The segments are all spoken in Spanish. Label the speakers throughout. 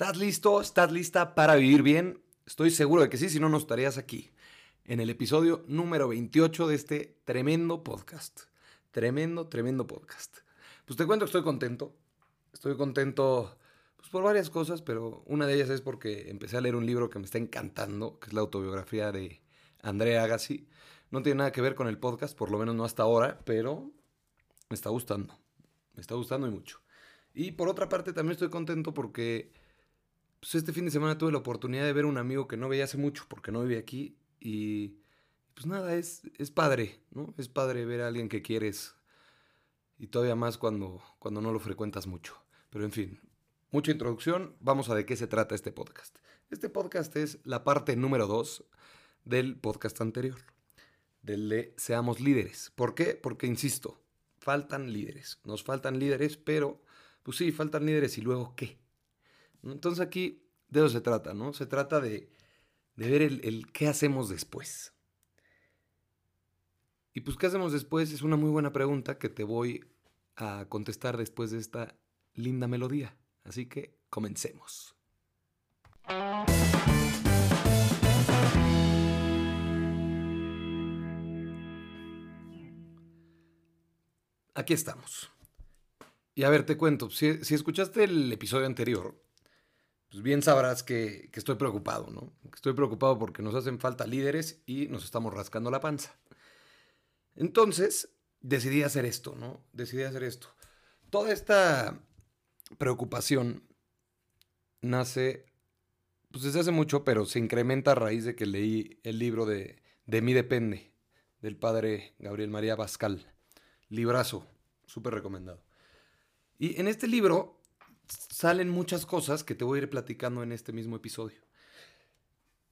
Speaker 1: ¿Estás listo? ¿Estás lista para vivir bien? Estoy seguro de que sí, si no, no estarías aquí, en el episodio número 28 de este tremendo podcast. Tremendo, tremendo podcast. Pues te cuento que estoy contento. Estoy contento pues, por varias cosas, pero una de ellas es porque empecé a leer un libro que me está encantando, que es la autobiografía de Andrea Agassi. No tiene nada que ver con el podcast, por lo menos no hasta ahora, pero me está gustando. Me está gustando y mucho. Y por otra parte también estoy contento porque pues este fin de semana tuve la oportunidad de ver a un amigo que no veía hace mucho porque no vive aquí y pues nada, es, es padre, ¿no? Es padre ver a alguien que quieres y todavía más cuando, cuando no lo frecuentas mucho. Pero en fin, mucha introducción, vamos a de qué se trata este podcast. Este podcast es la parte número 2 del podcast anterior, del de Seamos líderes. ¿Por qué? Porque, insisto, faltan líderes, nos faltan líderes, pero pues sí, faltan líderes y luego qué. Entonces aquí de eso se trata, ¿no? Se trata de, ver el, qué hacemos después. Y pues qué hacemos después es una muy buena pregunta que te voy a contestar después de esta linda melodía. Así que comencemos. Aquí estamos. Y a ver, te cuento, si, escuchaste el episodio anterior, pues bien sabrás que, estoy preocupado, ¿no? estoy preocupado porque nos hacen falta líderes y nos estamos rascando la panza. Entonces, decidí hacer esto, ¿no? Decidí hacer esto. Toda esta preocupación nace, pues desde hace mucho, pero se incrementa a raíz de que leí el libro de De mí depende, del padre Gabriel María Bascal. Librazo, súper recomendado. Y en este libro salen muchas cosas que te voy a ir platicando en este mismo episodio.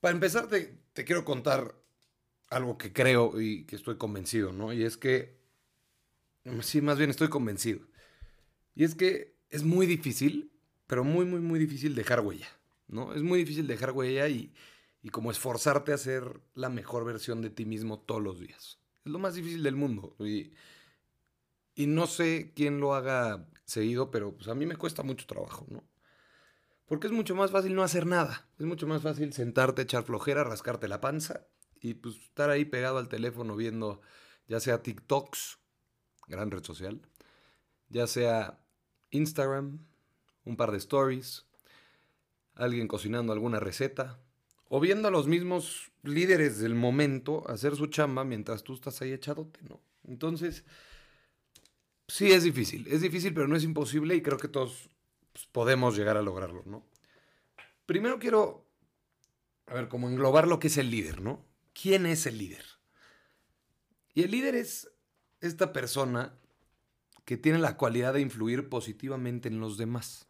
Speaker 1: Para empezar, te, quiero contar algo que creo y que estoy convencido, ¿no? Y es que, sí, más bien estoy convencido. Y es que es muy difícil, pero muy, muy, muy difícil dejar huella, ¿no? Es muy difícil dejar huella y, como esforzarte a ser la mejor versión de ti mismo todos los días. Es lo más difícil del mundo. Y no sé quién lo haga seguido, pero pues a mí me cuesta mucho trabajo, ¿no? Porque es mucho más fácil no hacer nada. Es mucho más fácil sentarte, echar flojera, rascarte la panza y pues estar ahí pegado al teléfono viendo ya sea TikToks, gran red social, ya sea Instagram, un par de stories, alguien cocinando alguna receta, o viendo a los mismos líderes del momento hacer su chamba mientras tú estás ahí echadote, ¿no? Entonces, Sí, es difícil. Es difícil, pero no es imposible y creo que todos pues, podemos llegar a lograrlo, ¿no? Primero quiero, a ver, como englobar lo que es el líder, ¿no? ¿Quién es el líder? Y el líder es esta persona que tiene la cualidad de influir positivamente en los demás.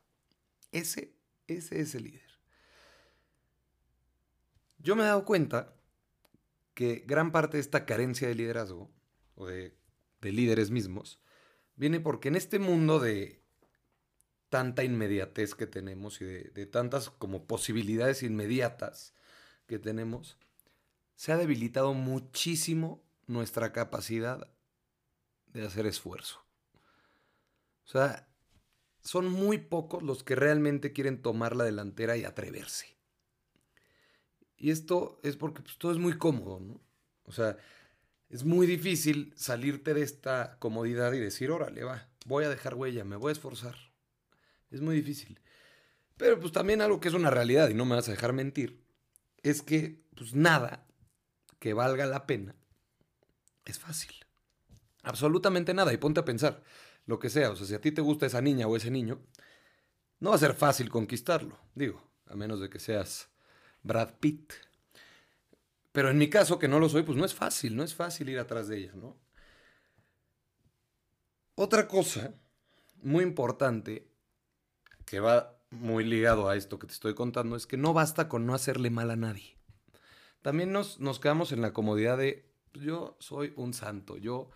Speaker 1: Ese, ese es el líder. Yo me he dado cuenta que gran parte de esta carencia de liderazgo, o de, de líderes mismos, viene porque en este mundo de tanta inmediatez que tenemos y de, tantas como posibilidades inmediatas que tenemos, se ha debilitado muchísimo nuestra capacidad de hacer esfuerzo. O sea, son muy pocos los que realmente quieren tomar la delantera y atreverse. Y esto es porque pues, todo es muy cómodo, ¿no? O sea, es muy difícil salirte de esta comodidad y decir, órale, va, voy a dejar huella, me voy a esforzar. Es muy difícil. Pero pues también algo que es una realidad y no me vas a dejar mentir, es que pues nada que valga la pena es fácil. Absolutamente nada. Y ponte a pensar, lo que sea, o sea, si a ti te gusta esa niña o ese niño, no va a ser fácil conquistarlo, digo, a menos de que seas Brad Pitt. Pero en mi caso, que no lo soy, pues no es fácil, no es fácil ir atrás de ella, ¿no? Otra cosa muy importante que va muy ligado a esto que te estoy contando es que no basta con no hacerle mal a nadie. También nos, nos quedamos en la comodidad de pues yo soy un santo, yo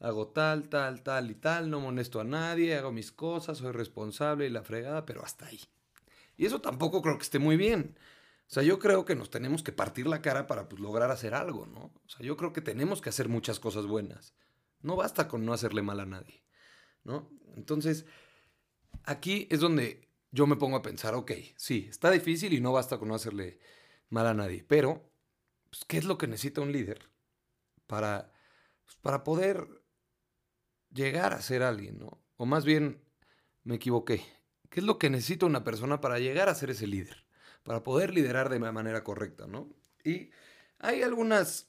Speaker 1: hago tal, tal, tal y tal, no molesto a nadie, hago mis cosas, soy responsable y la fregada, pero hasta ahí. Y eso tampoco creo que esté muy bien. O sea, yo creo que nos tenemos que partir la cara para pues, lograr hacer algo, ¿no? O sea, yo creo que tenemos que hacer muchas cosas buenas. No basta con no hacerle mal a nadie, ¿no? Entonces, aquí es donde yo me pongo a pensar, ok, sí, está difícil y no basta con no hacerle mal a nadie, pero pues, ¿qué es lo que necesita un líder para, pues, para poder llegar a ser alguien, ¿no? O más bien, me equivoqué. ¿Qué es lo que necesita una persona para llegar a ser ese líder? Para poder liderar de manera correcta, ¿no? Y hay algunas,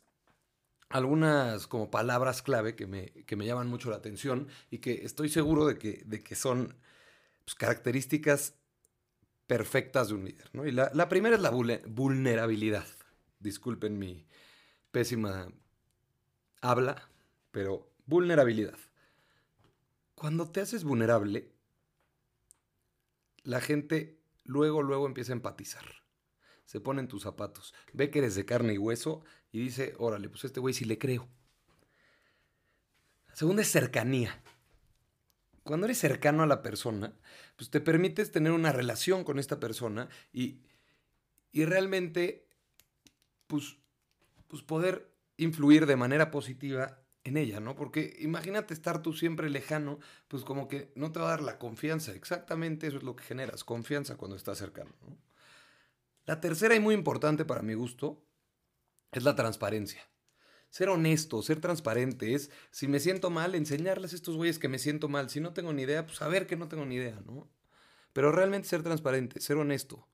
Speaker 1: algunas como palabras clave que me, que me llaman mucho la atención y que estoy seguro de que, de que son pues, características perfectas de un líder. ¿no? Y la, primera es la vulnerabilidad. Disculpen mi pésima habla, pero vulnerabilidad. Cuando te haces vulnerable, la gente luego, luego empieza a empatizar. Se pone en tus zapatos. Ve que eres de carne y hueso y dice, órale, pues este güey sí le creo. La segunda es cercanía cuando eres cercano a la persona, pues te permites tener una relación con esta persona y, y realmente, pues, pues poder influir de manera positiva en ella, ¿no? Porque imagínate estar tú siempre lejano, pues como que no te va a dar la confianza. Exactamente eso es lo que generas, confianza cuando estás cercano. La tercera y muy importante para mi gusto es la transparencia ser honesto, ser transparente, es si me siento mal, enseñarles a estos güeyes que me siento mal. Si no tengo ni idea, pues saber que no tengo ni idea, ¿no? Pero realmente ser transparente, ser honesto.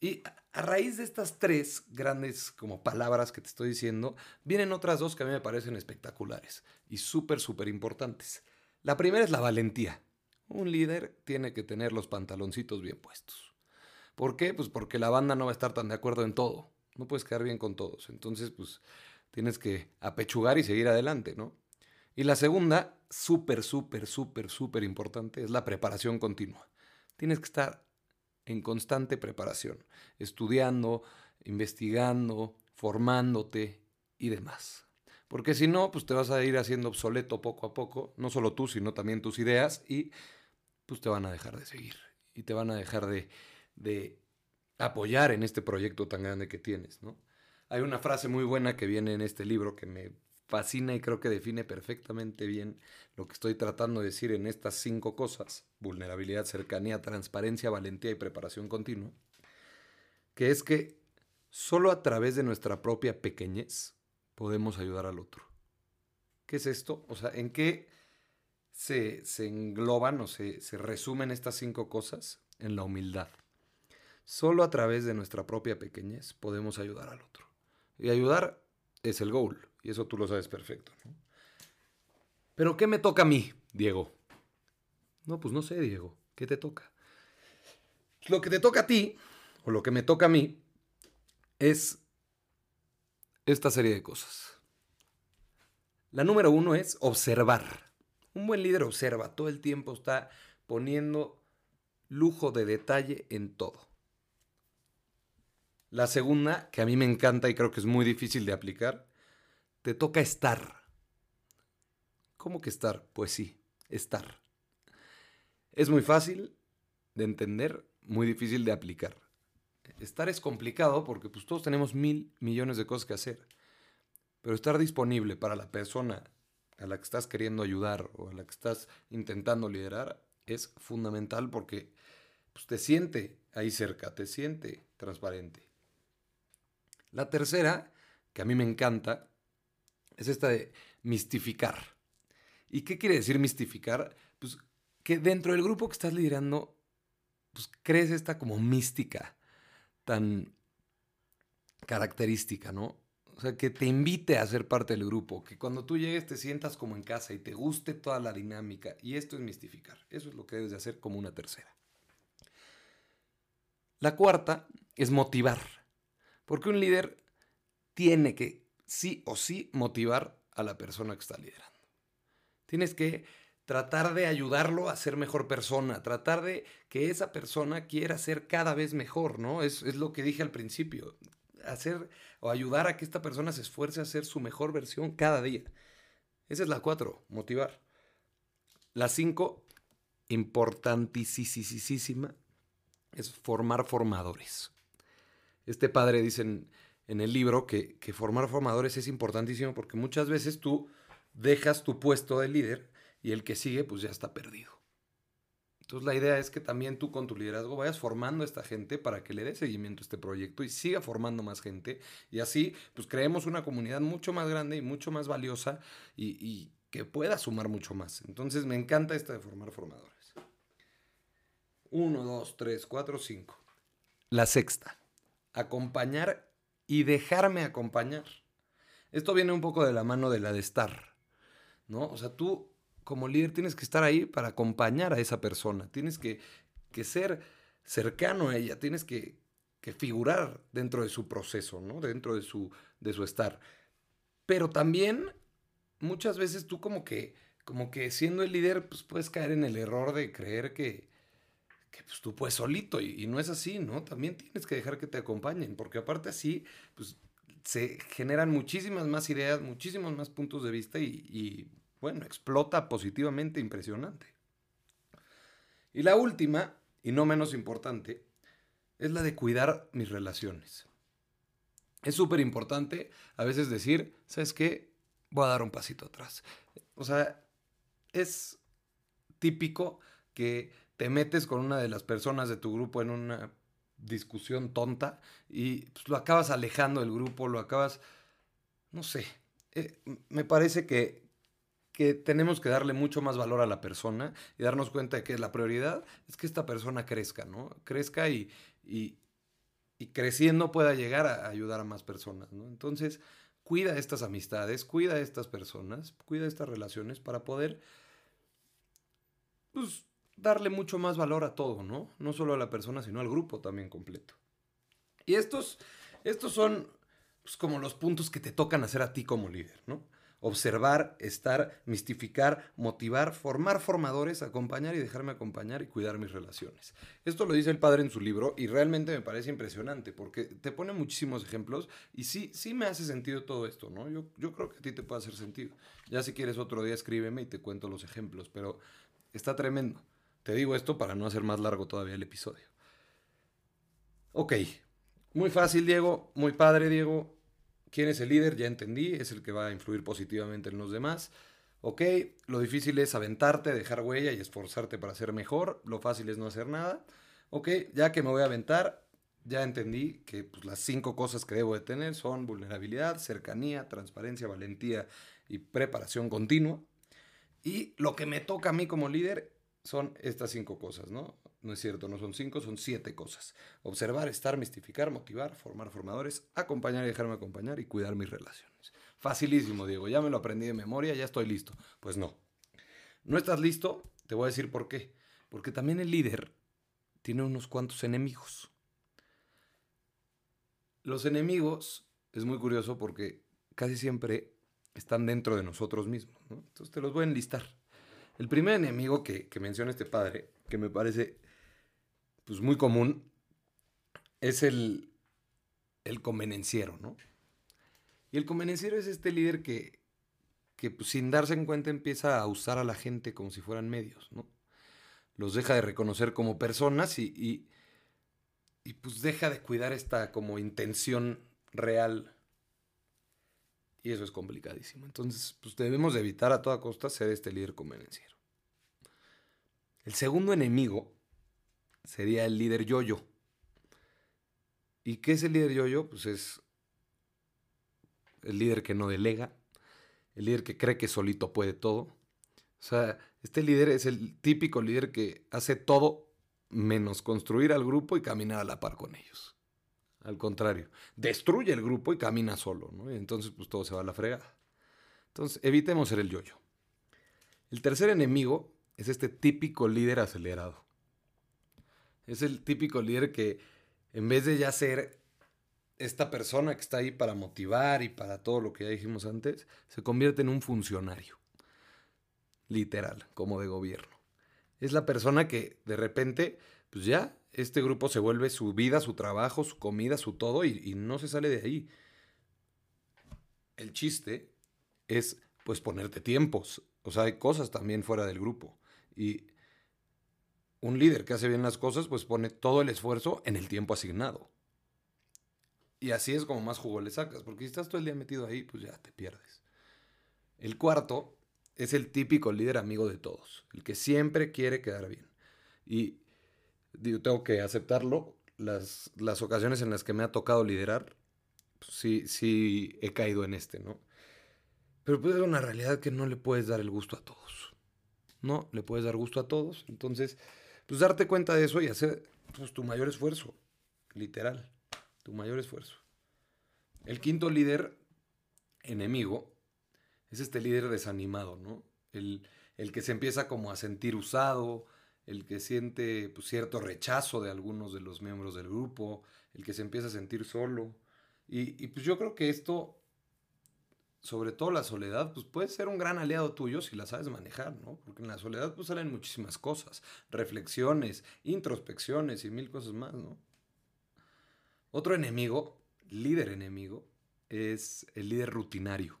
Speaker 1: Y a raíz de estas tres grandes como palabras que te estoy diciendo, vienen otras dos que a mí me parecen espectaculares y súper, súper importantes. La primera es la valentía. Un líder tiene que tener los pantaloncitos bien puestos. ¿Por qué? Pues porque la banda no va a estar tan de acuerdo en todo. No puedes quedar bien con todos. Entonces, pues tienes que apechugar y seguir adelante, ¿no? Y la segunda, súper, súper, súper, súper importante, es la preparación continua. Tienes que estar en constante preparación, estudiando, investigando, formándote y demás. Porque si no, pues te vas a ir haciendo obsoleto poco a poco, no solo tú, sino también tus ideas y pues te van a dejar de seguir y te van a dejar de, de apoyar en este proyecto tan grande que tienes, ¿no? Hay una frase muy buena que viene en este libro que me fascina y creo que define perfectamente bien lo que estoy tratando de decir en estas cinco cosas, vulnerabilidad, cercanía, transparencia, valentía y preparación continua, que es que solo a través de nuestra propia pequeñez podemos ayudar al otro. ¿Qué es esto? O sea, ¿en qué se, engloban o se, se resumen estas cinco cosas? En la humildad. Solo a través de nuestra propia pequeñez podemos ayudar al otro. Y ayudar es el goal. Y eso tú lo sabes perfecto. Pero ¿qué me toca a mí, Diego? No, pues no sé, Diego. ¿Qué te toca? Lo que te toca a ti, o lo que me toca a mí, es esta serie de cosas. La número uno es observar. Un buen líder observa, todo el tiempo está poniendo lujo de detalle en todo. La segunda, que a mí me encanta y creo que es muy difícil de aplicar, te toca estar. ¿Cómo que estar? Pues sí, estar. Es muy fácil de entender, muy difícil de aplicar. Estar es complicado porque pues, todos tenemos mil millones de cosas que hacer. Pero estar disponible para la persona a la que estás queriendo ayudar o a la que estás intentando liderar es fundamental porque pues, te siente ahí cerca, te siente transparente. La tercera, que a mí me encanta, es esta de mistificar. ¿Y qué quiere decir mistificar? Pues que dentro del grupo que estás liderando, pues crees esta como mística tan característica, ¿no? O sea, que te invite a ser parte del grupo, que cuando tú llegues te sientas como en casa y te guste toda la dinámica. Y esto es mistificar. Eso es lo que debes de hacer como una tercera. La cuarta es motivar. Porque un líder tiene que sí o sí motivar a la persona que está liderando. Tienes que tratar de ayudarlo a ser mejor persona, tratar de que esa persona quiera ser cada vez mejor, ¿no? Es, es, lo que dije al principio, hacer o ayudar a que esta persona se esfuerce a ser su mejor versión cada día. Esa es la cuatro, motivar. La cinco, importantísima, es formar formadores. Este padre dice en, el libro que, formar formadores es importantísimo porque muchas veces tú dejas tu puesto de líder y el que sigue pues ya está perdido. Entonces la idea es que también tú con tu liderazgo vayas formando a esta gente para que le dé seguimiento a este proyecto y siga formando más gente. Y así pues creemos una comunidad mucho más grande y mucho más valiosa y, y que pueda sumar mucho más. Entonces me encanta esta de formar formadores. Uno, dos, tres, cuatro, cinco. La sexta. Acompañar y dejarme acompañar. Esto viene un poco de la mano de la de estar. ¿No? O sea, tú como líder tienes que estar ahí para acompañar a esa persona, tienes que, ser cercano a ella, tienes que, figurar dentro de su proceso, ¿no? dentro de su, de su estar. Pero también muchas veces tú como que, como que siendo el líder, pues puedes caer en el error de creer que, pues, tú puedes solito y, no es así, ¿no? También tienes que dejar que te acompañen, porque aparte así, pues se generan muchísimas más ideas, muchísimos más puntos de vista y bueno, explota positivamente impresionante. Y la última, y no menos importante, es la de cuidar mis relaciones. Es súper importante a veces decir, ¿sabes qué? Voy a dar un pasito atrás. O sea, es típico que te metes con una de las personas de tu grupo en una discusión tonta y pues, lo acabas alejando del grupo, lo acabas, no sé, eh, me parece que que tenemos que darle mucho más valor a la persona y darnos cuenta de que la prioridad es que esta persona crezca, ¿no? Crezca y, y, creciendo pueda llegar a ayudar a más personas, ¿no? Entonces, cuida estas amistades, cuida estas personas, cuida estas relaciones para poder, pues, darle mucho más valor a todo, ¿no? No solo a la persona, sino al grupo también completo. Y estos, estos son pues, como los puntos que te tocan hacer a ti como líder, ¿no? observar, estar, mistificar, motivar, formar formadores, acompañar y dejarme acompañar y cuidar mis relaciones. Esto lo dice el padre en su libro y realmente me parece impresionante porque te pone muchísimos ejemplos y sí, sí me hace sentido todo esto, ¿no? Yo, yo creo que a ti te puede hacer sentido. Ya si quieres otro día escríbeme y te cuento los ejemplos, pero está tremendo. Te digo esto para no hacer más largo todavía el episodio. Ok, muy fácil, Diego, muy padre, Diego. ¿Quién es el líder? Ya entendí, es el que va a influir positivamente en los demás. Ok, lo difícil es aventarte, dejar huella y esforzarte para ser mejor. Lo fácil es no hacer nada. Ok, ya que me voy a aventar, ya entendí que pues, las cinco cosas que debo de tener son vulnerabilidad, cercanía, transparencia, valentía y preparación continua. Y lo que me toca a mí como líder son estas cinco cosas, ¿no? No es cierto, no son cinco, son siete cosas. Observar, estar, mistificar, motivar, formar formadores, acompañar y dejarme acompañar y cuidar mis relaciones. Facilísimo, Diego, ya me lo aprendí de memoria, ya estoy listo. Pues no. ¿No estás listo? Te voy a decir por qué. Porque también el líder tiene unos cuantos enemigos. Los enemigos es muy curioso porque casi siempre están dentro de nosotros mismos. Entonces te los voy a enlistar. El primer enemigo que, que menciona este padre, que me parece pues muy común es el, el convenenciero, ¿no? Y el convenenciero es este líder que, que pues, sin darse en cuenta empieza a usar a la gente como si fueran medios, ¿no? Los deja de reconocer como personas y, y, y pues deja de cuidar esta como intención real. Y eso es complicadísimo. Entonces, pues debemos evitar a toda costa ser este líder convenenciero. El segundo enemigo sería el líder yoyo. -yo. ¿Y qué es el líder yoyo? -yo? Pues es el líder que no delega, el líder que cree que solito puede todo. O sea, este líder es el típico líder que hace todo menos construir al grupo y caminar a la par con ellos. Al contrario, destruye el grupo y camina solo, ¿no? Y entonces pues todo se va a la fregada. Entonces, evitemos ser el yoyo. -yo. El tercer enemigo es este típico líder acelerado. Es el típico líder que en vez de ya ser esta persona que está ahí para motivar y para todo lo que ya dijimos antes, se convierte en un funcionario. Literal, como de gobierno. Es la persona que de repente, pues ya, este grupo se vuelve su vida, su trabajo, su comida, su todo y, no se sale de ahí. El chiste es pues ponerte tiempos. O sea, hay cosas también fuera del grupo. Y un líder que hace bien las cosas, pues pone todo el esfuerzo en el tiempo asignado. Y así es como más jugo le sacas, porque si estás todo el día metido ahí, pues ya te pierdes. El cuarto es el típico líder amigo de todos, el que siempre quiere quedar bien. Y digo, tengo que aceptarlo. Las, las ocasiones en las que me ha tocado liderar, pues sí, sí he caído en este, ¿no? Pero pues es una realidad que no le puedes dar el gusto a todos. No le puedes dar gusto a todos. Entonces, pues darte cuenta de eso y hacer pues, tu mayor esfuerzo. Literal. Tu mayor esfuerzo. El quinto líder enemigo es este líder desanimado, ¿no? El, el que se empieza como a sentir usado, el que siente pues, cierto rechazo de algunos de los miembros del grupo, el que se empieza a sentir solo. Y, pues yo creo que esto, sobre todo la soledad, pues puede ser un gran aliado tuyo si la sabes manejar, ¿no? Porque en la soledad pues salen muchísimas cosas, reflexiones, introspecciones y mil cosas más, ¿no? Otro enemigo, líder enemigo, es el líder rutinario,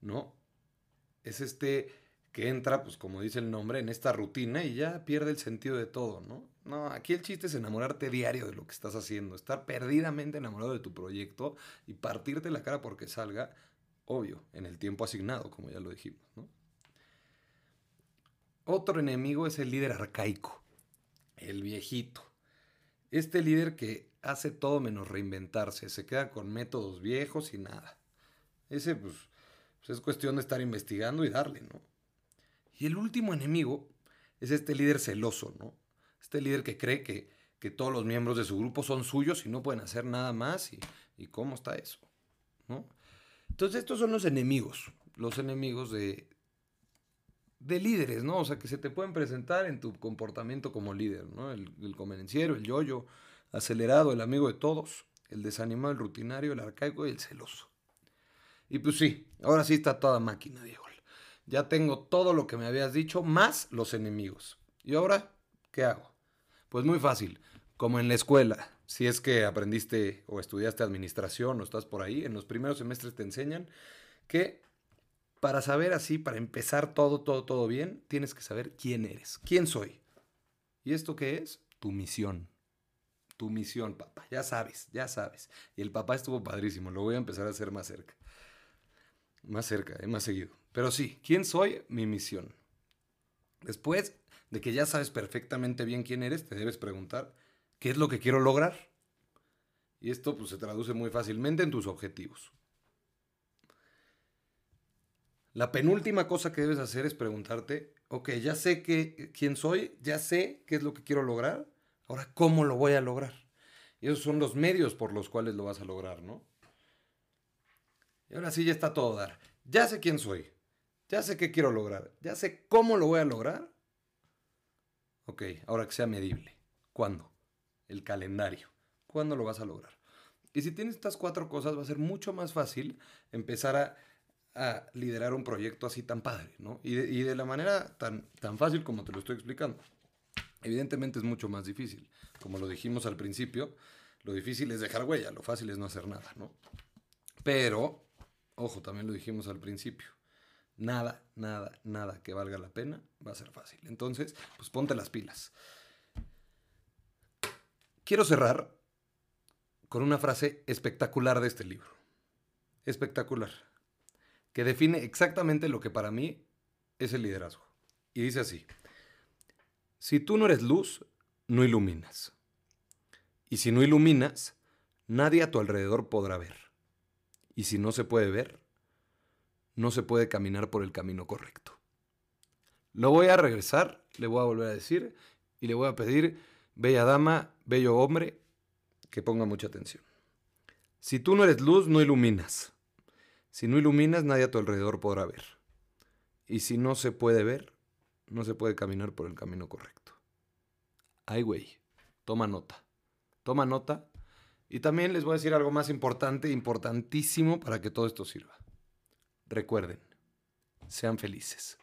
Speaker 1: ¿no? Es este que entra, pues como dice el nombre, en esta rutina y ya pierde el sentido de todo, ¿no? No, aquí el chiste es enamorarte diario de lo que estás haciendo, estar perdidamente enamorado de tu proyecto y partirte la cara porque salga, obvio, en el tiempo asignado, como ya lo dijimos, ¿no? Otro enemigo es el líder arcaico, el viejito. Este líder que hace todo menos reinventarse, se queda con métodos viejos y nada. Ese, pues, pues es cuestión de estar investigando y darle, ¿no? Y el último enemigo es este líder celoso, ¿no? Este líder que cree que, que todos los miembros de su grupo son suyos y no pueden hacer nada más. ¿Y, y cómo está eso? ¿no? Entonces estos son los enemigos, los enemigos de, de líderes, ¿no? O sea, que se te pueden presentar en tu comportamiento como líder, ¿no? El, el convenenciero, el yoyo, acelerado, el amigo de todos, el desanimado, el rutinario, el arcaico y el celoso. Y pues sí, ahora sí está toda máquina, Diego. Ya tengo todo lo que me habías dicho, más los enemigos. ¿Y ahora qué hago? Pues muy fácil, como en la escuela. Si es que aprendiste o estudiaste administración o estás por ahí, en los primeros semestres te enseñan que para saber así, para empezar todo, todo, todo bien, tienes que saber quién eres, quién soy. ¿Y esto qué es? Tu misión. Tu misión, papá. Ya sabes, ya sabes. Y el papá estuvo padrísimo, lo voy a empezar a hacer más cerca. Más cerca, eh, más seguido. Pero sí, ¿quién soy? Mi misión. Después de que ya sabes perfectamente bien quién eres, te debes preguntar, ¿qué es lo que quiero lograr? Y esto pues, se traduce muy fácilmente en tus objetivos. La penúltima cosa que debes hacer es preguntarte, ok, ya sé que, quién soy, ya sé qué es lo que quiero lograr, ahora cómo lo voy a lograr. Y esos son los medios por los cuales lo vas a lograr, ¿no? Y ahora sí ya está todo dar. Ya sé quién soy, ya sé qué quiero lograr. Ya sé cómo lo voy a lograr. Ok, ahora que sea medible. ¿Cuándo? El calendario. ¿Cuándo lo vas a lograr? Y si tienes estas cuatro cosas, va a ser mucho más fácil empezar a, liderar un proyecto así tan padre, ¿no? Y de, y de, la manera tan, tan fácil como te lo estoy explicando. Evidentemente es mucho más difícil. Como lo dijimos al principio, lo difícil es dejar huella, lo fácil es no hacer nada, ¿no? Pero, ojo, también lo dijimos al principio nada, nada, nada que valga la pena va a ser fácil. Entonces, pues ponte las pilas. Quiero cerrar con una frase espectacular de este libro. Espectacular. Que define exactamente lo que para mí es el liderazgo. Y dice así. Si tú no eres luz, no iluminas. Y si no iluminas, nadie a tu alrededor podrá ver. Y si no se puede ver, no se puede caminar por el camino correcto. Lo voy a regresar, le voy a volver a decir y le voy a pedir, bella dama, bello hombre, que ponga mucha atención. Si tú no eres luz, no iluminas. Si no iluminas, nadie a tu alrededor podrá ver. Y si no se puede ver, no se puede caminar por el camino correcto. Ay, güey, toma nota. Toma nota. Y también les voy a decir algo más importante, importantísimo para que todo esto sirva. Recuerden, sean felices.